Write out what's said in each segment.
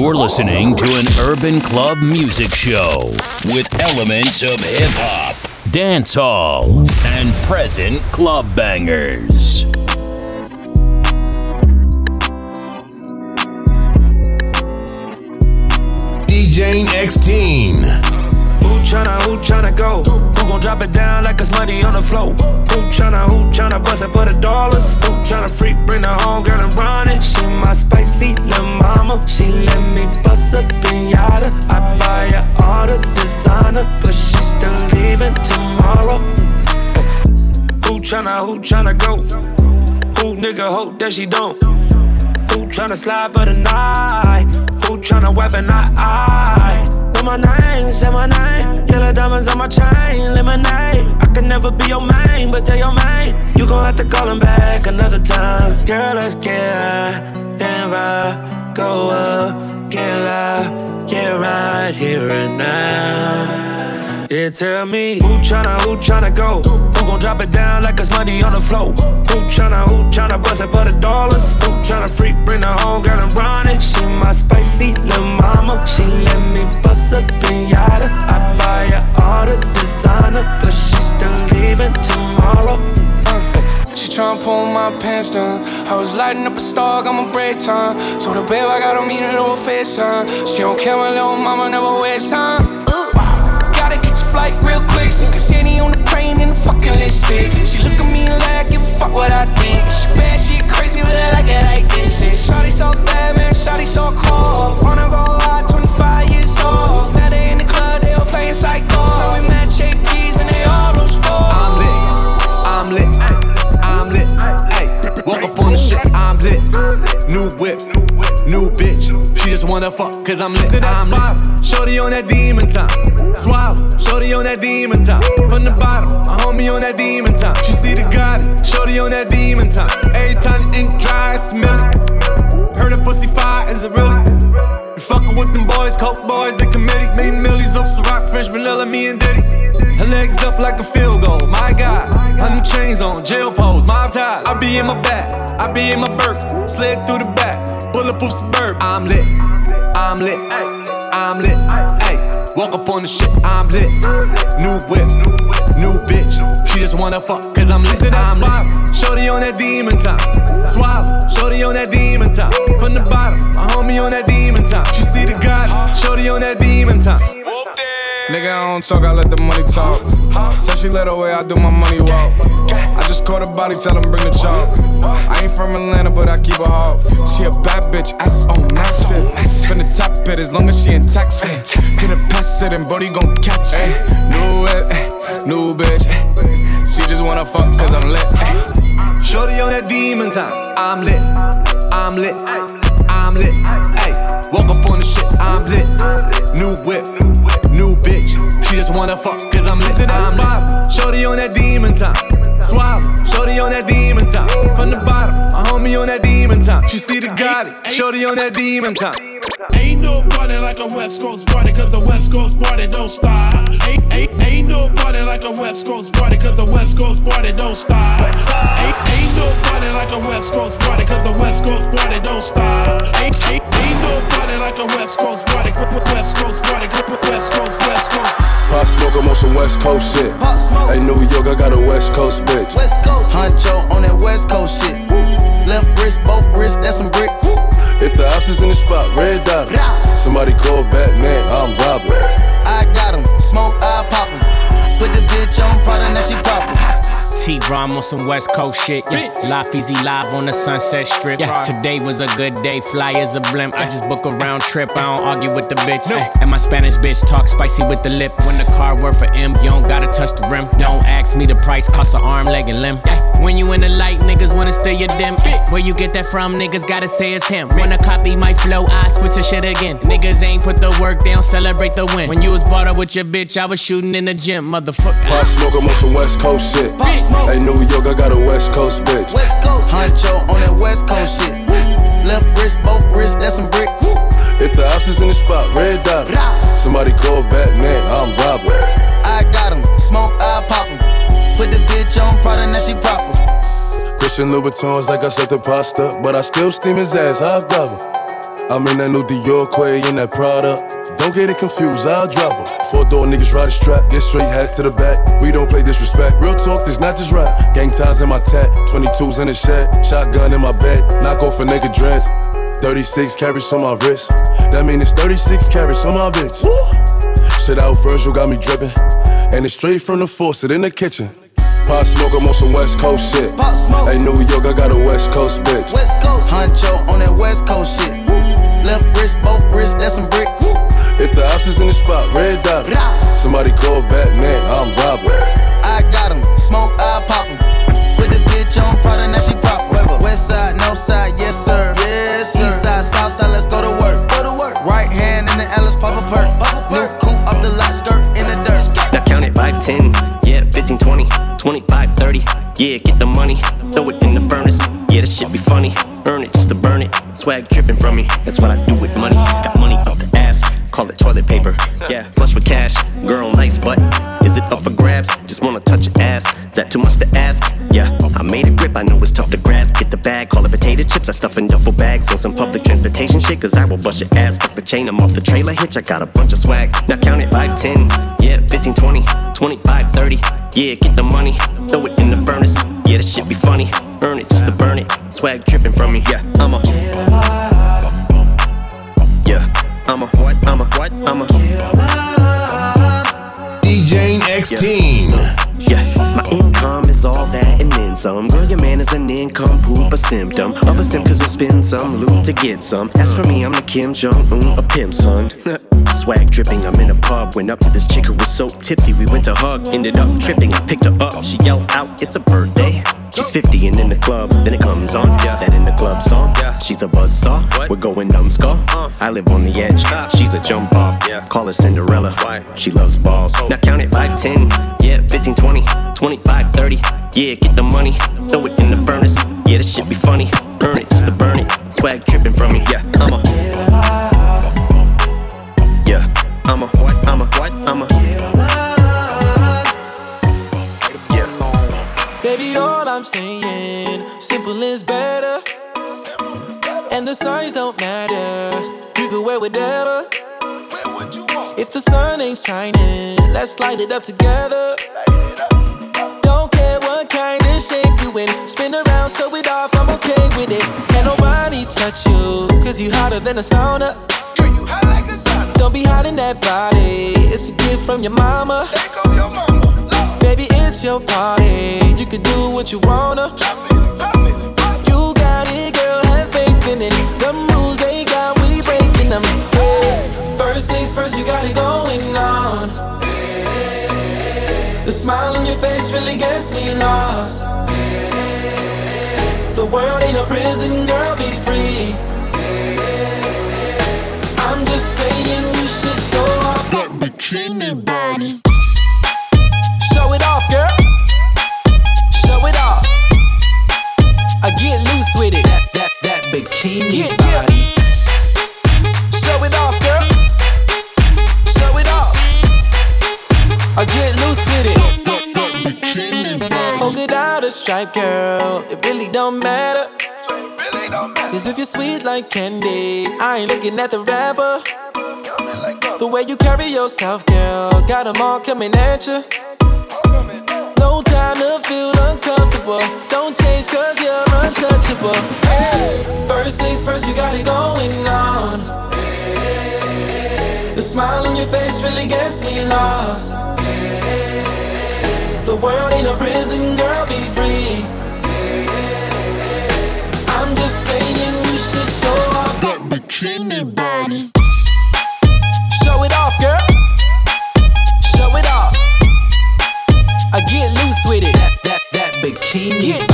You're listening to an urban club music show with elements of hip hop, dance hall, and present club bangers. DJ X Teen. Who tryna, who tryna go? Who gon' drop it down like it's money on the floor? Who tryna, who tryna bust it for the dollars? Who tryna freak, bring the home girl and run it? She my spicy little mama. She let me bust a pinata. I buy her all the designer, but she still leaving tomorrow. Who tryna, who tryna go? Who nigga hope that she don't? Who tryna slide for the night? Who tryna weapon I? My name, say my name. Yellow diamonds on my chain, lemonade. I could never be your main, but tell your main you gon' have to call him back another time. Girl, let's get Yeah, tell me who tryna, who tryna go? Who gon' drop it down like it's money on the floor? Who tryna, who tryna bust it for the dollars? Who tryna freak, bring the home girl and run it? She my spicy little mama. She let me bust a pinata. I buy her all the designer, but she still leaving tomorrow. She tryna pull my pants down. I was lighting up a star, got my break time. Told her, babe, I got a meeting over FaceTime. She don't care, my little mama never waste time. Flight real quick. A city on the plane in the fucking lipstick. She look at me like, give a fuck what I think. She bad, she crazy, but I like it like this. Shit. Shawty so bad, man, shawty so cold. Wanna go hard, 25 years old. Met her in the club, they all playing psycho. Just wanna fuck, cause I'm lit. I'm lit. Shorty on that demon time. Swallow, shorty on that demon time. From the bottom, a homie on that demon time. She see the God, shorty on that demon time. Every time the ink dry, I smell it. Heard a pussy fire, is it really? You fuckin' with them boys, coke boys, the committee. Made millions off Ciroc, French vanilla, me and Diddy. Her legs up like a field goal, my God. Her new chains on, jail pose, mob ties. I be in my back, I be in my Burke. Slid through the back, bulletproof suburb. I'm lit, I'm lit, I'm lit, ayy. Walk up on the shit, I'm lit. New whip, new bitch. She just wanna fuck, cause I'm lit. I'm lit. Shorty on that demon time. Swallow, shorty on that demon time. From the bottom, a homie on that demon time. She see the God, shorty on that demon time. Nigga, I don't talk, I let the money talk. Said she let her way, I do my money walk. I just caught a body, tell him bring the chalk. I ain't from Atlanta, but I keep a hawk. She a bad bitch, ass on massive. Finna top it as long as she in taxi. Finna pass it and Brody gon' catch it. New whip, eh, new bitch. Eh. She just wanna fuck cause I'm lit. Eh. Shorty on that demon time. I'm lit, I'm lit, lit, ayy. Walk up on the shit, I'm lit. New whip, new bitch. She just wanna fuck, cause I'm lit. I'm lit. Shorty on that demon time. Swallow, shorty on that demon time. From the bottom, a homie on that demon time. She see the Gotti, shorty on that demon time. Ain't no party like a West Coast party, cause the West Coast party don't stop. Ain't, ain't, ain't no party like a West Coast party, cause the West Coast party don't stop. Ain't, ain't no party like a West Coast party, cause the West Coast party don't stop. Ain't, ain't, ain't no party like a West Coast party, West Coast party, West Coast, West Coast. Pop smoke, I'm on some West Coast shit. Hey, New York, I got a West Coast bitch. West Coast. Huncho on that West Coast shit. Is in the spot, red dot. Somebody call Batman, T-Raww on some West Coast shit. Yeah. Life easy live on the Sunset Strip. Yeah. Today was a good day. Fly as a blimp. I just book a round trip. I don't argue with the bitch. Ay, And my Spanish bitch talk spicy with the lip. When the car work for M, you don't gotta touch the rim. Don't ask me the price, cost an arm, leg, and limb. Yeah. When you in the light, niggas wanna steal your dim. Ay, Where you get that from, niggas gotta say it's him. Wanna copy my flow, I switch the shit again. Niggas ain't put the work, they don't celebrate the win. When you was bought up with your bitch, I was shooting in the gym, motherfucker. Pop smoke, I'm on some West Coast shit. Hey, New York, I got a West Coast bitch. West Coast. Huncho on that West Coast shit. Left wrist, both wrists, that's some bricks. If the ops is in the spot, red dot. Somebody call Batman, I'm robbing. I got him, smoke, I pop him. Put the bitch on product, now she proper. Christian Louboutins like I said the pasta, but I still steam his ass, I grab her. I'm in that new Dior Quay in that Prada. Don't get it confused, I'll drop her. Four door niggas ride a strap, get straight hat to the back. We don't play disrespect. Real talk, this not just rap. Gang ties in my tat, 22s in the shed, shotgun in my bed, knock off a nigga dress. 36 carats on my wrist. That mean it's 36 carats on my bitch. Shit out Virgil got me dripping. And it's straight from the faucet in the kitchen. Pop smoke, I'm on some West Coast shit. Hey, New York, I got a West Coast bitch. West Coast. Huncho on that West Coast shit. Left wrist, both wrists, that's some bricks. If the ops is in the spot, red dot. Somebody call Batman, I'm Robin. Swag dripping from me, that's what I do with money. Got money up the ass, call it toilet paper. Yeah, flush with cash, girl nice, but is it up for grabs? Just wanna touch your ass. Is that too much to ask? Yeah, I made a grip, I know it's tough to grasp. Get the bag, call it potato chips. I stuff in duffel bags on some public transportation shit, cause I will bust your ass. Fuck the chain, I'm off the trailer hitch. I got a bunch of swag. Now count it 5, 10, yeah, 15, 20, 25, 30. Yeah, get the money, throw it in the furnace. Yeah, this shit be funny. Earn it just to burn it. Swag dripping from me. Yeah, I'm a. Yeah, I'm a what? I'm a what? I'm a. DJ X Team. Yeah, my income is all that and then some. Girl, your man is an income poop, a symptom of a sim, cause you spend some loot to get some. As for me, I'm the Kim Jong Un, a pimp son. Swag dripping, I'm in a pub. Went up to this chick who was so tipsy, we went to hug. Ended up tripping, I picked her up. She yelled out, It's a birthday. She's 50 and in the club, then it comes on. Yeah, that in the club song. Yeah, she's a buzz buzzsaw. We're going numbskull. Uh. I live on the edge. Ah. She's a jump off. Yeah, call her Cinderella. Why? She loves balls. Oh. Now count it 5, 10, yeah, 15, 20, 25, 30. Yeah, get the money, throw it in the furnace. Yeah, this shit be funny. Burn it just to burn it. Swag dripping from me. Yeah, I'm a. Yeah, I'm a? I'm a? I'm a. Baby, all I'm saying, simple is better. And the signs don't matter. You can wear whatever. If the sun ain't shining, let's light it up together. Don't care what kind of shape you in. Spin around, show it off, I'm okay with it. Can nobody touch you, cause you hotter than a sauna. Don't be hiding that body, it's a gift from your mama. Baby, it's your party, you can do what you wanna. You got it, girl, have faith in it. The moves they got, we breaking them. Yeah. First things first, you got it going on. The smile on your face really gets me lost. The world ain't a prison, girl, be free. I'm saying you should show off that bikini body. Show it off, girl. Show it off. I get loose with it. That that that bikini body. Show it off, girl. Show it off. I get loose with it. Hold it out a stripe, girl. It really don't matter. Cause if you're sweet like candy, I ain't looking at the rapper. The way you carry yourself, girl, got them all coming at you. No time to feel uncomfortable. Don't change cause you're untouchable. Hey, first things first, you got it going on. The smile on your face really gets me lost. The world ain't a prison, girl, be free. Show off that bikini body. Show it off, girl. Show it off. I get loose with it. That that that bikini body.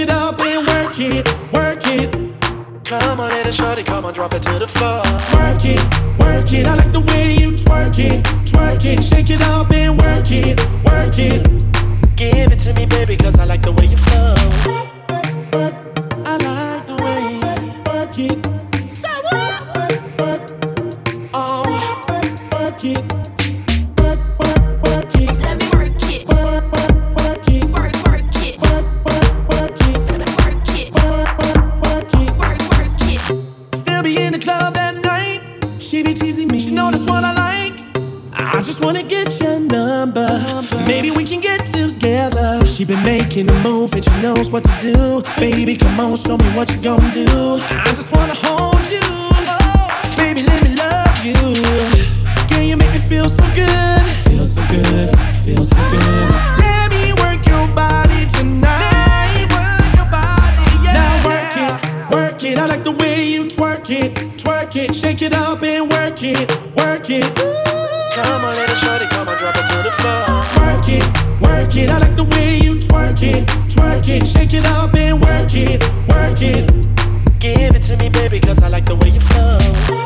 It. Up and work it, work it. Come on, little shorty, come on, drop it to the floor. Work it, work it. I like the way you twerk it, twerk it. Shake it up and work it, work it. Give it to me, baby, cause I like the way you flow. I like you make me feel so good. Feel so good. Feel so good. Let me work your body tonight. Work your body, yeah. Now work it, work it. I like the way you twerk it, twerk it. Shake it up and work it, work it. Come on, little shorty, come on, drop it to the floor. Work it, work it. I like the way you twerk it, twerk it. Shake it up and work it, work it. Give it to me, baby, cause I like the way you flow.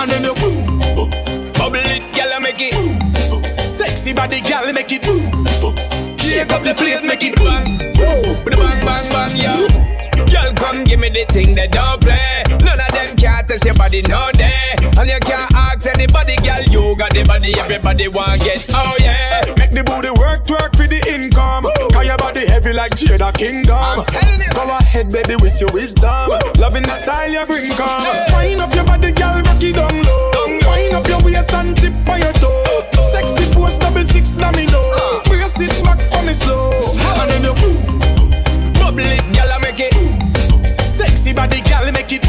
And then you boom. Bubble it, girl, make it. Sexy body, girl, make it. Shake up the place, make it the bang, bang, bang, yeah. Girl, come give me the thing that don't play. None of them can't test your body, no day. And you can't ask anybody, girl. You got the body, everybody want get. Oh yeah. Make the booty work, work for the income. Cause your body heavy like Jada Kingdom. Go ahead, baby, with your wisdom. Loving the style you bring, come. Wind up your body, girl, rock it down low. Wind up your waist and tip on your toe. Oh, oh. Sexy pose, double six domino. Brace it back for me slow. And then you. Bubble it, girl, I make it. Sexy body, girl, make it.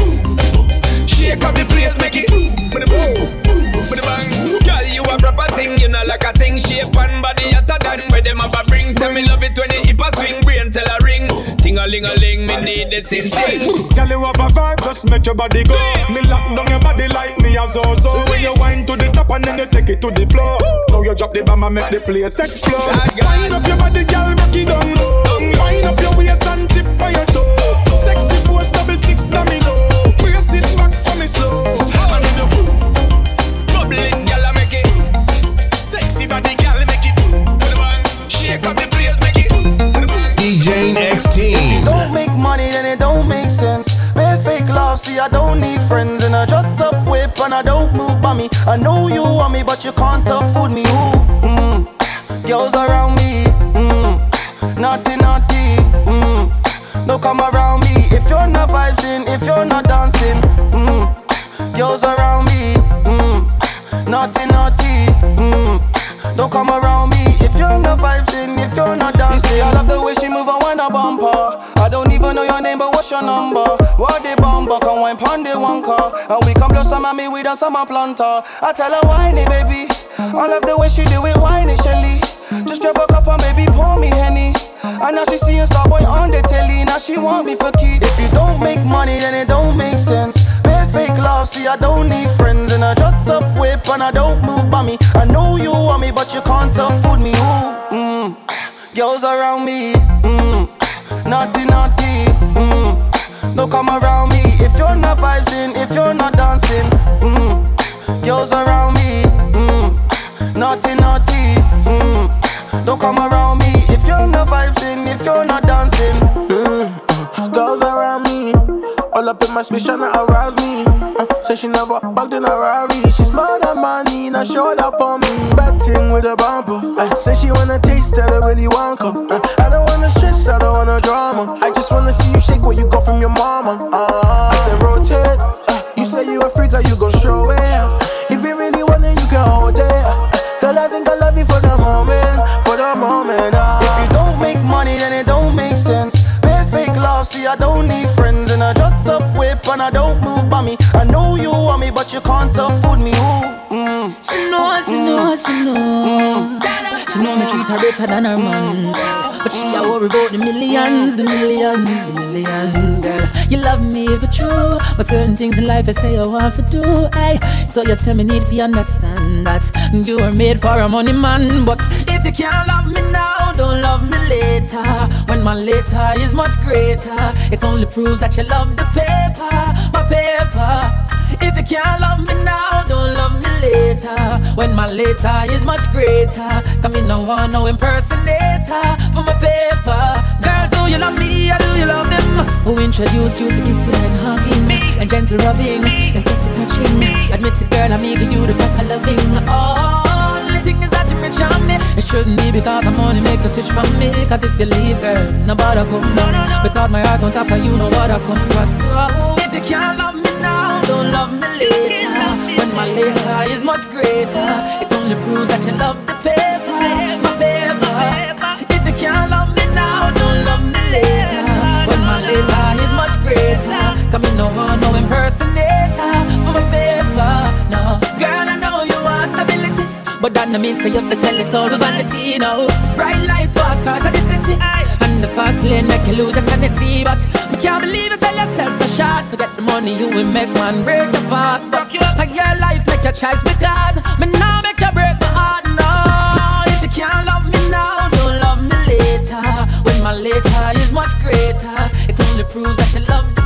Shake up the place, make it. With the boom, with bang. Girl, you a proper thing, you know like a thing. Shape and body hotter than where them a bring. Tell me love it when you hip a swing, brain tell a ring. Ting a ling a ling, me need this in thing. Girl, you have a vibe, just make your body go. Me lock down your body like me a zo-zo. When you wind to the top and then you take it to the floor. Now you drop the bomb and make the place explode. Wind up your body, girl, rock it down low. Wind up your waist and tip on your toe. Sexy pose, double six domino. Brace it back for me slow. And then you boom. Bubble it, girl, I make it. Sexy body, girl, make it boom. Shake up the place, make it. DJ Next Don't make money, then it don't make sense. Pay fake love, see I don't need friends. And I drop up whip and I don't move by me. I know you want me, but you can't afford me. Ooh, mm. Girls around me, mm. Naughty, naughty. Mm. Don't come around me if you're not vibing, if you're not dancing. Mm. Girls around me, mm. naughty, naughty. Mm. Don't come around me if you're not vibing, if you're not dancing. You see, I love the way she move and when I bumper. I don't even know your name, but what's your number? What the bumper can wine pon the one car, and we come blow some of me with a summer planter. I tell her whiny baby, I love the way she do it whiny Shelly. Just grab a cup and baby pour me henny. And now she seeing Starboy on the telly, now she want me for key. If you don't make money, then it don't make sense. Pay fake love, see I don't need friends. And I drop up whip and I don't move by me. I know you want me, but you can't afford me. Ooh, mm. Girls around me, mm. naughty, naughty. Mm. Don't come around me if you're not vibing, if you're not dancing. Mm. Girls around me, mm. naughty, naughty. Mm. Don't come around me if you're not vibing, if you're not dancing. Mm. Girls around me, all up in my space tryna arouse me. Uh, say she never bugged in a Rari. She smart than money, wanna show up on me. Bad thing with a bumper. I say she wanna taste that I really want come. Uh, I don't wanna stress, I don't wanna drama. I just wanna see you shake what you got from your mama. Uh, I said rotate. Uh, you say you a freak, you gon' show it. If you really want it, you can hold it. Uh, Girl, I think I love sense. Pay fake love, see I don't need friends And I jut up whip and I don't move by me I know you want me, but you can't afford me Ooh. She know, she know, she know. She know me treat her better than her man. But she a worry about the millions, the millions, the millions, girl. You love me for true, but certain things in life I say you want to do. Hey, so you say me need to understand that you are made for a money man. But if you can't love me now, don't love me later. When my later is much greater, it only proves that you love the paper, my paper. If you can't love me now, later. When my later is much greater. Come in, no one, no impersonator for my paper. Girl, do you love me or do you love him? Who introduced you to kissing and hugging? And gentle rubbing and sexy touching. Admit it, girl, I'm giving you the proper loving. Oh, only thing is that you rich on me. It shouldn't be because I'm only make a switch from me. Cause if you leave, girl, nobody come back. Because my heart on top of you, know what no other comfort. So if you can't love me now, don't love me later. When my later is much greater, it only proves that you love the paper, my paper. If you can't love me now, don't love me later. When my later is much greater, come in no one, no impersonator for my paper. No, girl, I know you want stability. But that no mean say you fi sell it all for vanity, no Bright lights, fast cars of the city And the fast lane make you lose your sanity But me can't believe it, tell yourself money you will make man break the past But like your life make your choice because Me now make you break my heart, no. If you can't love me now, don't love me later. When my later is much greater. It only proves that you love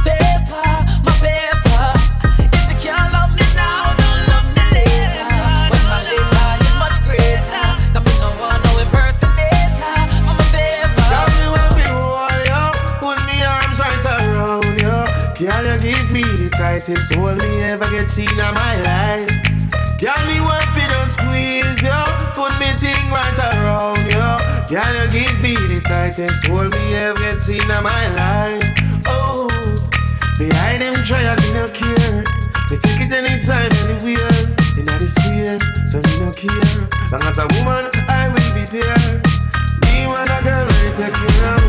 the tightest hold me ever get seen in my life. Girl, me want fi just squeeze you. Put me thing right around you. Girl, you give me the tightest hold me ever get seen in my life. Oh, behind them try me no care. Me take it anytime, anywhere. In the square, so me no care. Long as a woman, I will be there. Me want a girl when take care of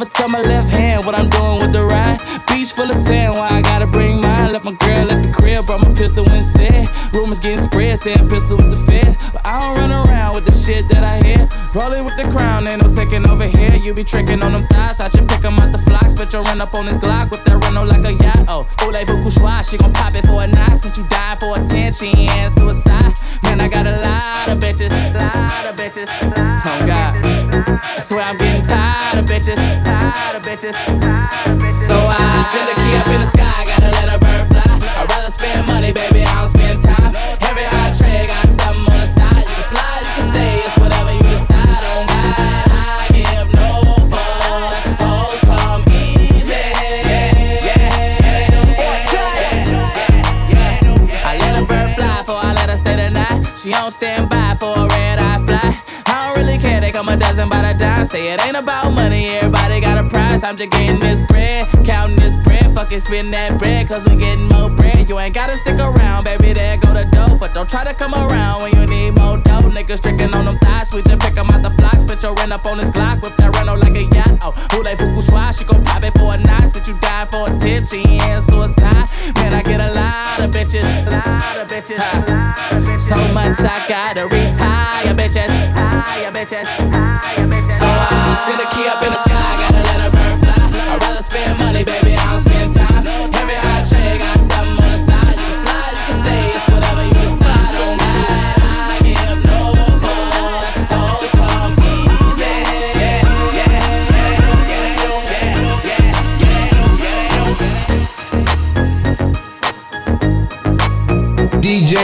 Never tell my left hand what I'm doing with the right. Beach full of sand, why I gotta bring mine? Let my girl at the crib, brought my pistol instead. Rumors getting spread, saying pistol with the feds. But I don't run around with the shit that I hear. Rolling with the crown, ain't no taking over here. You be tricking on them thighs, I should pick 'em out the flocks. But you run up on this Glock with that Renault like a yacht. Oh, voulez-vous couchoir, she gon' pop it for a night. Since you died for attention and suicide. Man, I got a lot of bitches. Lot of bitches. Oh, God. I swear I'm getting tired bitches. So I send a key up in the sky, gotta let a bird fly. I'd rather spend money, baby, I don't spend time. Every entree got something on the side. You can slide, you can stay, it's whatever you decide. Oh God, I give no fuck. Hoes come easy. I let a bird fly before I let her stay the night. She don't stand by for a red eye fly. I don't really care, they come a dozen by the dime. Say it ain't about got. I'm just getting this bread, counting this bread. Fucking spend that bread, cause we getting more bread. You ain't gotta stick around, baby, there go the dope. But don't try to come around when you need more dough. Niggas tricking on them thighs, we just pick 'em out the flocks. Put your rent up on this Glock, whip that Renault like a yacht. Oh, who they fuku swat, she gon' pop it for a night. Since you died for attention and suicide. Man, I get a lot of bitches. Lot of bitches. Ha. So much I gotta retire, bitches. So I send a key up in the spend money, baby, I don't spend time. Every hot tray got something on the side. You can slide, you can stay, it's whatever you decide. Don't mind, I give no more. Always come easy. Yeah, yeah, yeah, DJ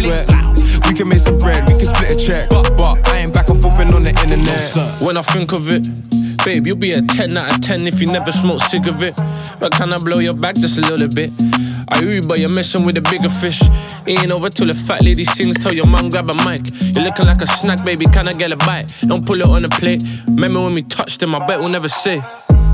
sweat. We can make some bread, we can split a check. But, but I ain't back and forth on the internet. When I think of it, babe, you'll be a 10 out of 10 if you never smoke sick cigarette. But can I blow your back just a little bit? I hear you, but you're messing with a bigger fish. Ain't over till the fat lady sings. Tell your mom grab a mic. You're looking like a snack, baby. Can I get a bite? Don't pull it on the plate. Remember when we touched them? I bet we'll never say.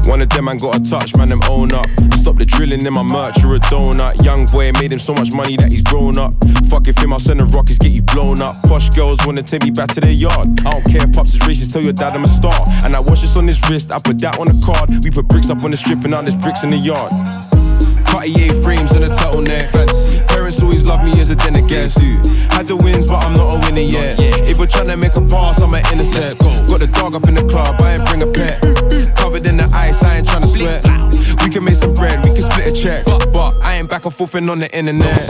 One of them man got a touch, man, them own up. Stop the drilling in my merch, you're a donut. Young boy made him so much money that he's grown up. Fuck if him, I'll send the rockets, get you blown up. Posh girls wanna take me back to their yard. I don't care if pops is racist, tell your dad I'm a star. And I watch this on his wrist, I put that on a card. We put bricks up on the strip and now there's bricks in the yard. Cartier frames and a turtleneck. Fancy. Love me as a dinner guest. Had the wins, but I'm not a winner yet. If we're trying to make a pass, I'm an innocent. Got the dog up in the club, I ain't bring a pet. Covered in the ice, I ain't tryna sweat. We can make some bread, we can split a check. But I ain't back and forth on the internet.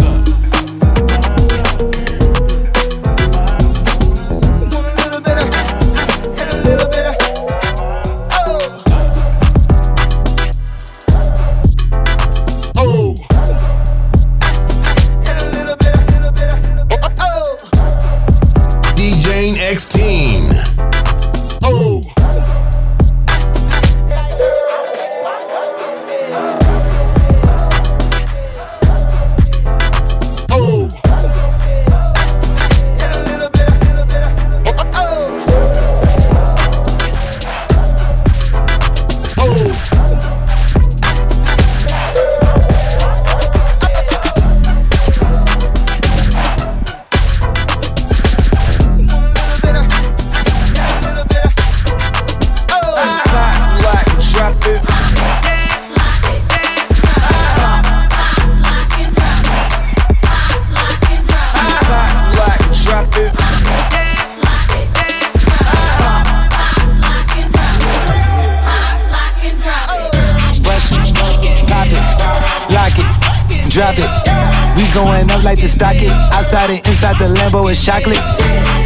The stocket. Outside and inside the Lambo is chocolate.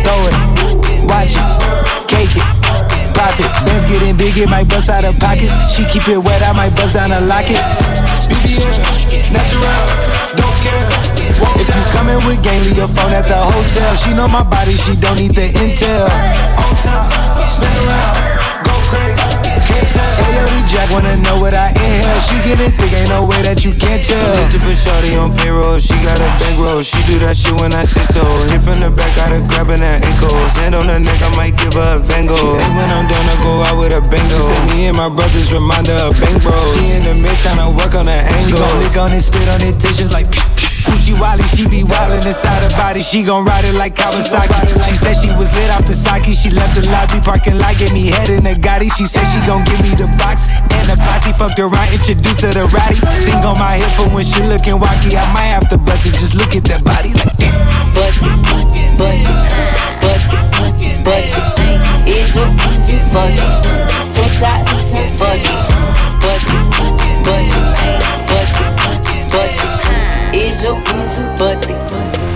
Throw it, watch it, cake it, pop it. Bands getting big, it might bust out of pockets. She keep it wet, I might bust down a locket. BBL, natural, don't care. If you coming with gang, leave your phone at the hotel. She know my body, she don't need the intel. On top, spin around, go crazy. Hey Jack wanna know what I inhale. She get it thick, ain't no way that you can't tell. Look to put shorty on payroll, she got a bankroll. She do that shit when I say so. Hit from the back, got her grabbing her ankles. Hand on her neck, I might give her a Van Gogh. Hey, when I'm done, I go out with a bango. She said me and my brothers remind her of bank bros. She in the mid tryna work on her angle. She gon' lick on it, spit on it, tissues like. Gucci Wally, she be wildin' inside her body. She gon' ride it like Kawasaki. She said she was lit off the sake. She left the lobby parking lot, gave me head in the Gotti. She said she gon' give me the box and the posse. Fucked around, introduced her to Roddy. Think on my hip for when she lookin' wacky. I might have to bust it. Just look at that body like damn. Bust it, bust it, bust it, bust it. Is you fuck it? Two shots, fuck it. Bust it, Bust it?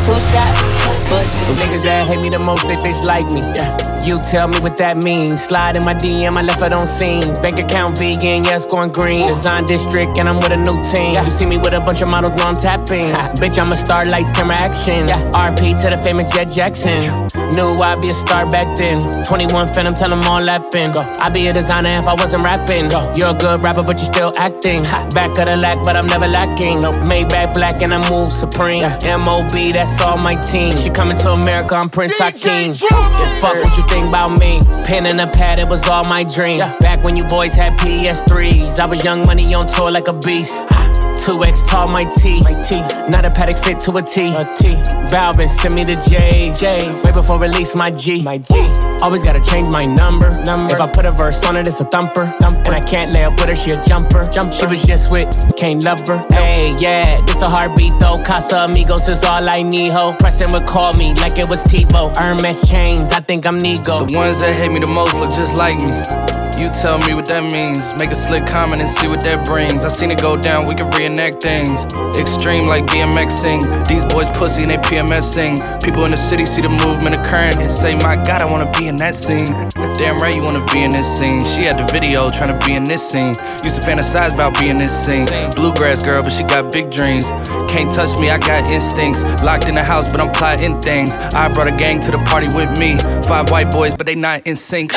Two shots, bust it. The niggas that hate me the most, they bitch like me. Yeah. You tell me what that means. Slide in my DM, I left it on scene. Bank account vegan, yes, going green. Design district, and I'm with a new team. You see me with a bunch of models, know I'm tapping. Bitch, I'm a star, lights, camera, action. RP to the famous Jett Jackson. Knew I'd be a star back then. 21 Phantom, tell them all lapping. I'd be a designer if I wasn't rapping. You're a good rapper, but you're still acting. Back of the lack, but I'm never lacking. Maybach black, and I move supreme. MOB, that's all my team. She coming to America, I'm Prince Hakeem. Fuck what you think about me. Pen and a pad, it was all my dream. Back when you boys had PS3s, I was young money on tour like a beast. 2X tall, my T. My T. Not a paddock fit to a T. A T. Balvin, send me the J's. J's. Way before release my G. My G. Always gotta change my number. Number. If I put a verse on it, it's a thumper. thumper. And I can't lay up with her, she a jumper. Jump. She was just with, can't love her. Hey, yeah, this a heartbeat though. Casamigos is all I need, ho. Pressing would call me like it was TiVo. Hermes chains, I think I'm Nigo. The ones that hate me the most look just like me. You tell me what that means. Make a slick comment and see what that brings. I seen it go down, we can reenact things. Extreme like DMX sing. These boys pussy and they PMSing. People in the city see the movement occurring and say, My God, I wanna be in that scene. Damn right, you wanna be in this scene. She had the video trying to be in this scene. Used to fantasize about being this scene. Bluegrass girl, but she got big dreams. Can't touch me, I got instincts. Locked in the house, but I'm plotting things. I brought a gang to the party with me. Five white boys, but they not in sync.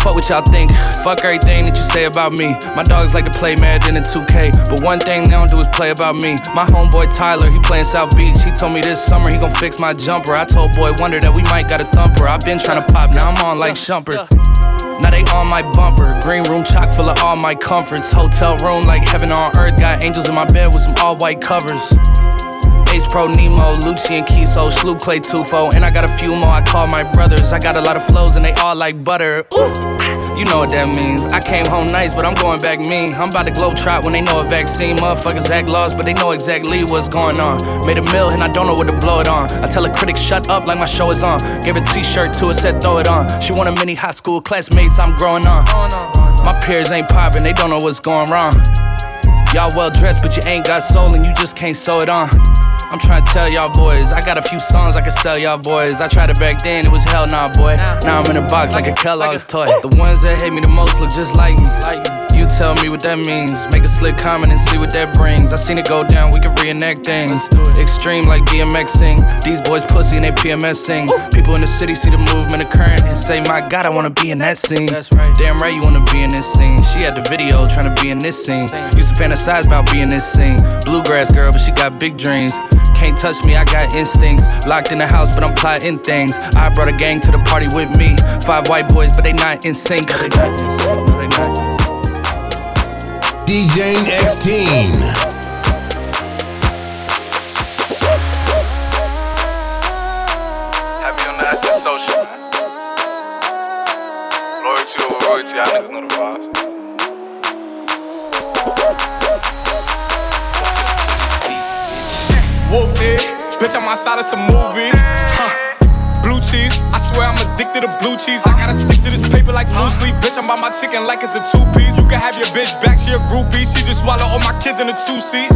Fuck what y'all think. Fuck everything that you say about me. My dogs like to play Madden in 2K, but one thing they don't do is play about me. My homeboy Tyler, he playing South Beach. He told me this summer he gon' fix my jumper. I told Boy Wonder that we might got a thumper. i been trying to pop, now I'm on like Shumpert. Now they on my bumper. Green room chock full of all my comforts. Hotel room like heaven on earth. Got angels in my bed with some all white covers. Ace Pro Nemo, Lucian Kiso, Sloop Clay Tufo, and I got a few more I call my brothers. I got a lot of flows and they all like butter. Ooh, you know what that means. I came home nice, but I'm going back mean. I'm about to globe trot when they know a vaccine. Motherfuckers act lost, but they know exactly what's going on. Made a mill and I don't know what to blow it on. I tell a critic, shut up like my show is on. Gave a t shirt to her, said throw it on. She want a mini high school classmates, I'm growing on. My peers ain't popping, they don't know what's going wrong. Y'all well dressed, but you ain't got soul and you just can't sew it on. I'm trying to tell y'all boys, I got a few songs I can sell y'all boys. I tried it back then, it was hell nah, boy. Now I'm in a box like a Kellogg's toy. The ones that hate me the most look just like me. You tell me what that means. Make a slick comment and see what that brings. I seen it go down, we can reenact things. Extreme like DMX sing. These boys pussy and they PMSing. People in the city see the movement occurring and say, My God, I wanna be in that scene. That's right. Damn right, you wanna be in this scene. She had the video trying to be in this scene. Used to fantasize about being this scene. Bluegrass girl, but she got big dreams. Can't touch me, I got instincts. Locked in the house, but I'm plotting things. I brought a gang to the party with me. Five white boys, but they not in sync. DJ X Teen. Happy on the acting social, man. Loyalty over royalty, y'all niggas know the vibes. Whooped it, bitch, I'm outside of some movie. Swear I'm addicted to blue cheese. I gotta stick to this paper like blue sleep. Bitch, I'm by my chicken like it's a two piece. You can have your bitch back, she a groupie. She just swallow all my kids in a two seat.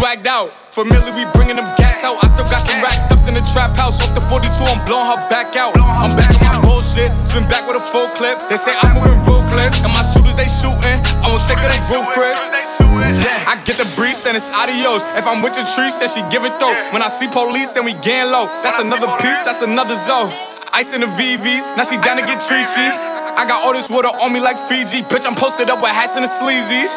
Swagged out, familiar, we bringing them gas out. I still got some racks stuffed in the trap house. Off the 42, I'm blowing her back out. I'm back on my bullshit, spin back with a full clip. They say I'm moving ruthless, and my shooters they shooting. I won't take her, they Chris. I get the breeze, then it's adios. If I'm with your trees, then she give it though. When I see police, then we gang low. That's another piece, that's another zone. Ice in the VVs, now she down to get treachy. I got all this water on me like Fiji. Bitch, I'm posted up with hats and the sleazies.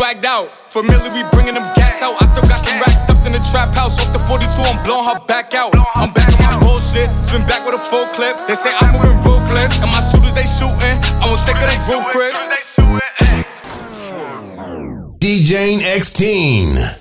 Swagged out, familiar, we bringing them gas out. I still got some racks stuffed in the trap house. Off the 42, I'm blowing her back out. I'm back on my bullshit, spin back with a full clip. They say I'm moving ruthless, and my shooters they shooting. I won't take her, they roof, Chris. DJ X Teen.